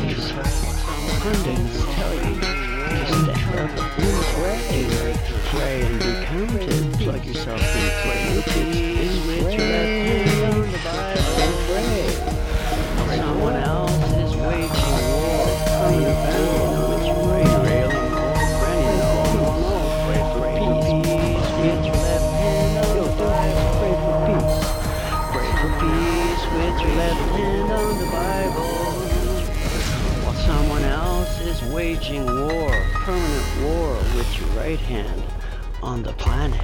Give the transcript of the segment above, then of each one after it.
these pundits tell you to stand up and pray. And be counted. Plug yourself in. Pray peace with your waging war, permanent war with your right hand on the planet.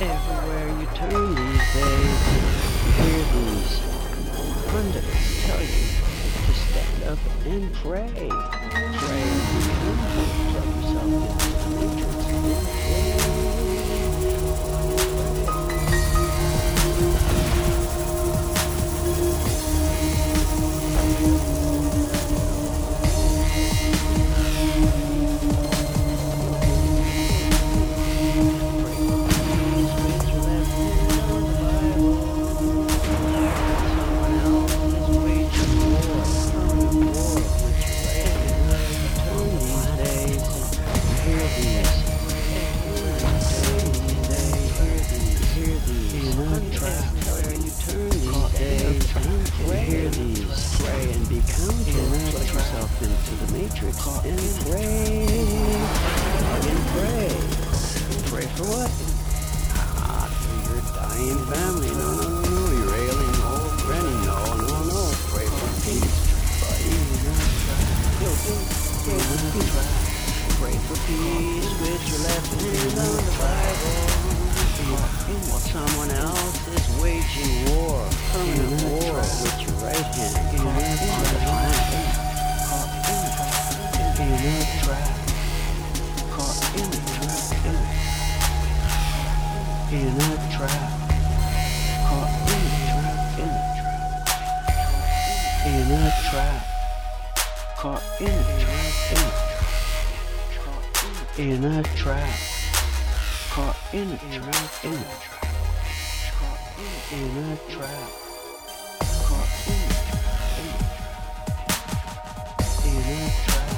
Everywhere you turn these days, you hear these pundits tell you to stand up and pray. Into the matrix and pray, pray. Pray for what? Ah, for your dying family. No, no, no, no. Your ailing old granny. No, no, no. Pray for peace, Pray for peace with your left hand on the Bible. While someone else is waging war, in a trap, caught in a trap, in a trap, Caught in a trap, caught in a trap, in a trap, caught in a trap, Caught in a trap, in a trap, caught in a trap, in a trap, in a trap.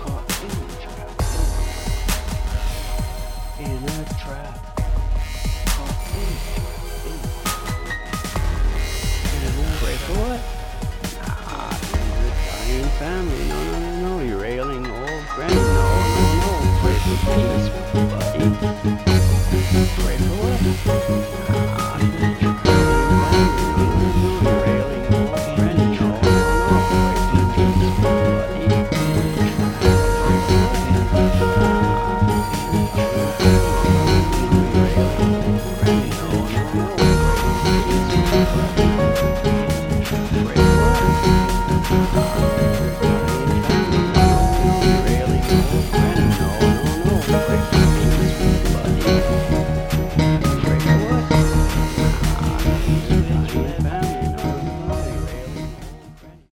Caught in a trap. In a trap. family. No, no, no, no. You're ailing old friends. No, no, no. Play for peace, buddy.